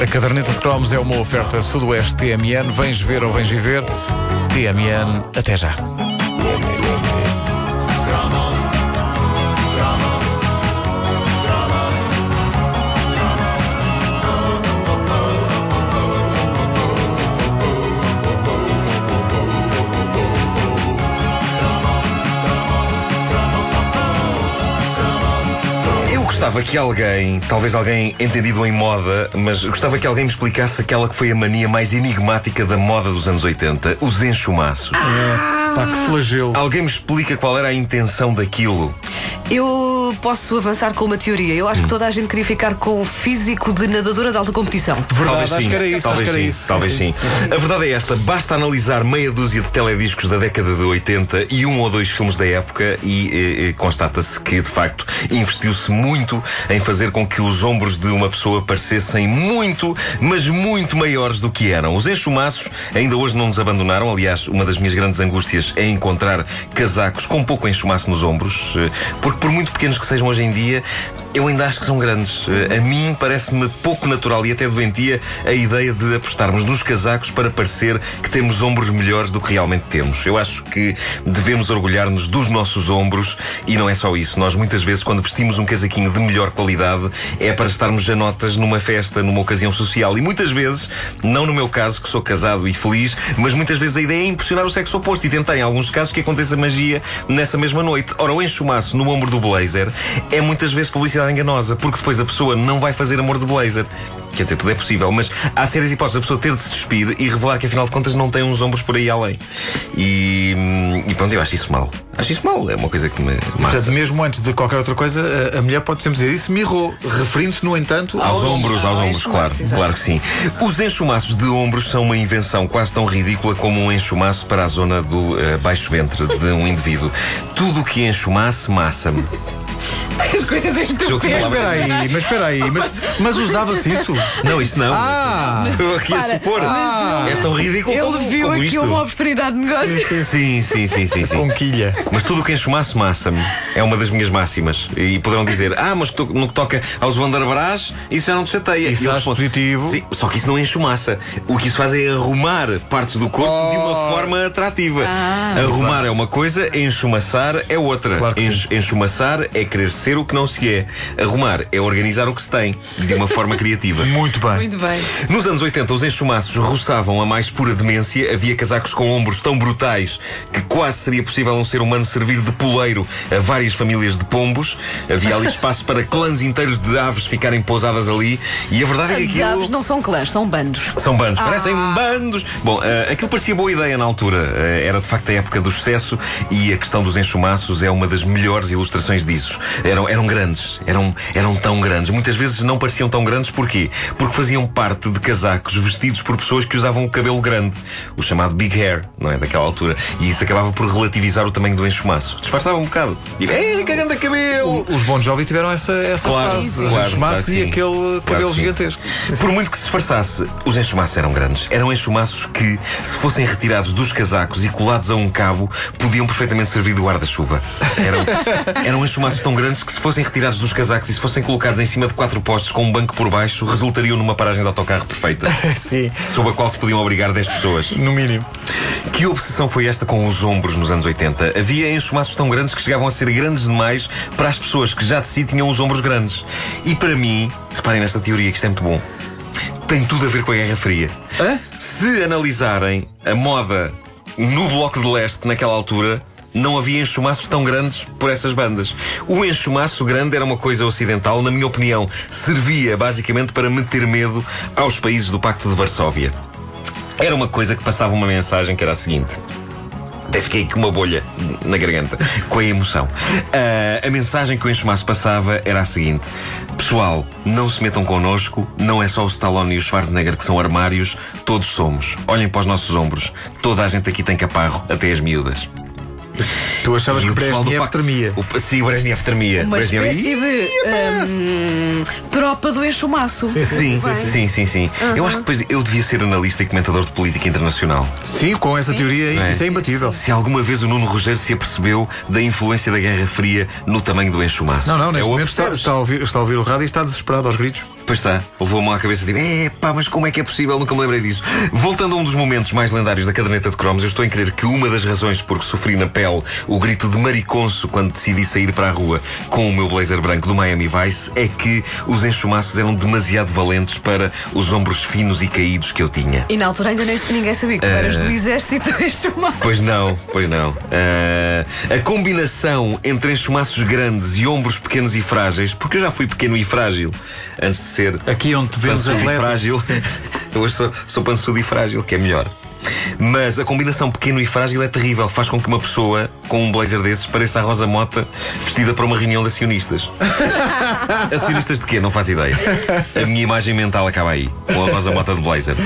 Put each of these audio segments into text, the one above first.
A caderneta de cromos é uma oferta Sudoeste TMN. Vens ver ou vens viver? TMN, até já. Gostava que alguém, talvez alguém entendido em moda, mas gostava que alguém me explicasse aquela que foi a mania mais enigmática da moda dos anos 80, os enxumaços. Pá, que flagelo. Alguém me explica qual era a intenção daquilo? Eu posso avançar com uma teoria. Eu acho que toda a gente queria ficar com o físico de nadadora de alta competição. Verdade, talvez acho sim, que era isso, talvez acho que era sim, isso. Talvez sim. A verdade é esta: basta analisar meia dúzia de telediscos da década de 80 e um ou dois filmes da época e eh, eh, constata-se que, de facto, investiu-se muito em fazer com que os ombros de uma pessoa parecessem muito, mas muito maiores do que eram. Os enxumaços ainda hoje não nos abandonaram. Aliás, uma das minhas grandes angústias é encontrar casacos com pouco enxumaço nos ombros, eh, porque por muito pequenos que sejam hoje em dia, eu ainda acho que são grandes. Eh, A mim parece-me pouco natural e até doentia a ideia de apostarmos nos casacos para parecer que temos ombros melhores do que realmente temos. Eu acho que devemos orgulhar-nos dos nossos ombros e não é só isso. Nós muitas vezes, quando vestimos um casaquinho de melhor qualidade, é para estarmos janotas numa festa, numa ocasião social. E muitas vezes, não no meu caso, que sou casado e feliz, mas muitas vezes a ideia é impressionar o sexo oposto e tentar, em alguns casos, que aconteça magia nessa mesma noite. Ora, o enxumaço no ombro do blazer é muitas vezes publicidade enganosa, porque depois a pessoa não vai fazer amor de blazer. Quer dizer, tudo é possível, mas há sérias hipóteses a pessoa ter de se despir e revelar que afinal de contas não tem uns ombros por aí além. E, e pronto, eu acho isso mal. Acho isso mal, é uma coisa que me Portanto, massa. mesmo antes de qualquer outra coisa, a, a mulher pode sempre dizer isso, mirrou, referindo-se, no entanto, Aos ombros, aos ao ombros, claro, claro que sim. Os enxumaços de ombros são uma invenção quase tão ridícula como um enxumaço para a zona do eh, baixo ventre de um indivíduo. Tudo o que enxumasse, massa-me. As coisas palavras. espera aí, mas espera aí, mas, mas usava-se isso? Não, isso não. Ah! Estou aqui a supor. mas É tão ridículo Ele como, viu como aqui isto. uma oportunidade de negócio. Sim, sim, sim, sim, sim. Conquilha. Mas tudo o que enxumasse massa-me é uma das minhas máximas. E poderão dizer, ah, mas no que toca aos Wanderbrás, isso já não te chateia. Isso respondo, positivo. Sim, só que isso não enxumaça. O que isso faz é arrumar partes do corpo de uma forma atrativa. Ah. Arrumar é uma coisa, enxumaçar é outra. Claro que Enx- enxumaçar é querer ser o que não se é. Arrumar é organizar o que se tem de uma forma criativa. Muito bem. Muito bem. Nos anos 80, os enxumaços roçavam a mais pura demência. Havia casacos com ombros tão brutais que quase seria possível um ser humano servir de poleiro a várias famílias de pombos. Havia ali espaço para clãs inteiros de aves ficarem pousadas ali. E a verdade é que De aquilo. aves não são clãs, são bandos. São bandos, parecem Ah. bandos. Bom, eh, aquilo parecia boa ideia na altura. Eh, era de facto a época do excesso e a questão dos enxumaços é uma das melhores ilustrações disso. Eram, eram grandes, eram, eram tão grandes. Muitas vezes não pareciam tão grandes, porquê? Porque faziam parte de casacos vestidos por pessoas que usavam o cabelo grande, o chamado big hair, não é? Daquela altura. E isso acabava por relativizar o tamanho do enxumaço. Disfarçava um bocado. Tipo, ei, que grande cabelo! Os Bon Jovi tiveram essa, essa Claro, fase. sim, Os claro, enxumaços claro e sim. aquele cabelo gigantesco. Por muito que se disfarçasse, os enxumaços eram grandes. Eram enxumaços que, se fossem retirados dos casacos e colados a um cabo, podiam perfeitamente servir de guarda-chuva. Eram, eram enxumaços tão grandes que, se fossem retirados dos casacos e se fossem colocados em cima de quatro postes com um banco por baixo, resultariam numa paragem de autocarro perfeita, Sim, sob a qual se podiam abrigar 10 pessoas. no mínimo. Que obsessão foi esta com os ombros nos anos 80? Havia enxumaços tão grandes que chegavam a ser grandes demais para as pessoas que já de si tinham os ombros grandes. E para mim, reparem nesta teoria que isto é muito bom, tem tudo a ver com a Guerra Fria. Hã? Se analisarem a moda no Bloco de Leste naquela altura, não havia enxumaços tão grandes por essas bandas. O enxumaço grande era uma coisa ocidental, na minha opinião, servia basicamente para meter medo aos países do Pacto de Varsóvia. Era uma coisa que passava uma mensagem que era a seguinte. Até fiquei com uma bolha na garganta, com a emoção. Ah, a mensagem que o enxumaço passava era a seguinte: Pessoal, não se metam connosco, não é só o Stallone e o Schwarzenegger que são armários, todos somos. Olhem para os nossos ombros. Toda a gente aqui tem caparro, até as miúdas. Tu achavas E que o Brezhnev Pacto- tremia. O, sim, o Brezhnev tremia. Uma Brezhnev- espécie de hum, tropa do enxumaço. Sim, sim, Bem. sim, sim, sim. Eu acho que depois eu devia ser analista e comentador de política internacional. Sim, com essa teoria, Não é? isso é imbatível. Se alguma vez o Nuno Rogério se apercebeu da influência da Guerra Fria no tamanho do enxumaço. Não, não, neste É o momento está, está a ouvir, está a ouvir o rádio e está desesperado aos gritos. Pois está, levou-me à cabeça tipo, é pá, mas como é que é possível? Nunca me lembrei disso. Voltando a um dos momentos mais lendários da caderneta de cromos, eu estou em crer que uma das razões por que sofri na pele o grito de mariconso quando decidi sair para a rua com o meu blazer branco do Miami Vice é que os enxumaços eram demasiado valentes para os ombros finos e caídos que eu tinha. E na altura ainda nem, ninguém sabia que tu eras do exército enxumaço. Pois não, pois não. Uh, a combinação entre enxumaços grandes e ombros pequenos e frágeis, porque eu já fui pequeno e frágil antes de ser Aqui onde te pançudo e frágil. Eu hoje sou, sou pançudo e frágil, que é melhor. Mas a combinação pequeno e frágil é terrível. Faz com que uma pessoa com um blazer desses pareça a Rosa Mota vestida para uma reunião de acionistas. acionistas de quê? Não faço ideia. A minha imagem mental acaba aí, com a Rosa Mota de blazer.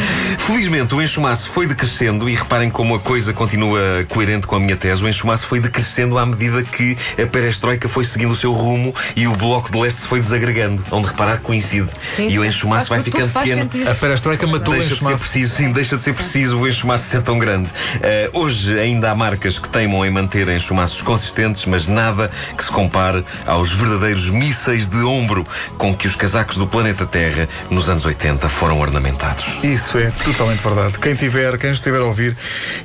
Felizmente, o enxumaço foi decrescendo e reparem como a coisa continua coerente com a minha tese. O enxumaço foi decrescendo à medida que a perestroika foi seguindo o seu rumo e o bloco de leste se foi desagregando. Onde reparar que coincide. Sim, e sim. o enxumaço vai ficando faz pequeno. sentido. A perestroika matou o Deixa de ser enxumaço. preciso, sim, deixa de ser preciso o enxumaço ser tão grande. Eh, hoje ainda há marcas que teimam em manter enxumaços consistentes, mas nada que se compare aos verdadeiros mísseis de ombro com que os casacos do planeta Terra nos anos 80 foram ornamentados. Isso é totalmente verdade. Quem tiver, quem estiver a ouvir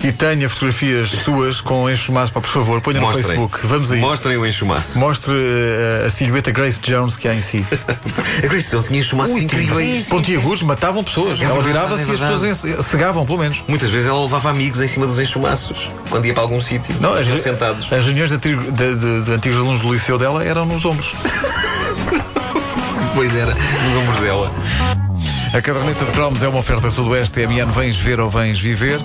e tenha fotografias suas com enxumaço, por favor, ponha no Mostrem. Facebook. Vamos a isso. Mostrem o enxumaço. Mostre eh, a silhueta Grace Jones que há em si. A Grace Jones tinha enxumaços incríveis. Pontiagudos matavam pessoas. Ela verdade, virava-se é e as pessoas cegavam, pelo menos. Muitas vezes ela levava amigos em cima dos enxumaços quando ia para algum sítio. Não, as, Iam sentados. as reuniões de, de- de- de antigos alunos do liceu dela eram nos ombros. Depois era nos ombros dela. A caderneta de cromos é uma oferta sudoeste TMN. Vens ver ou vens viver?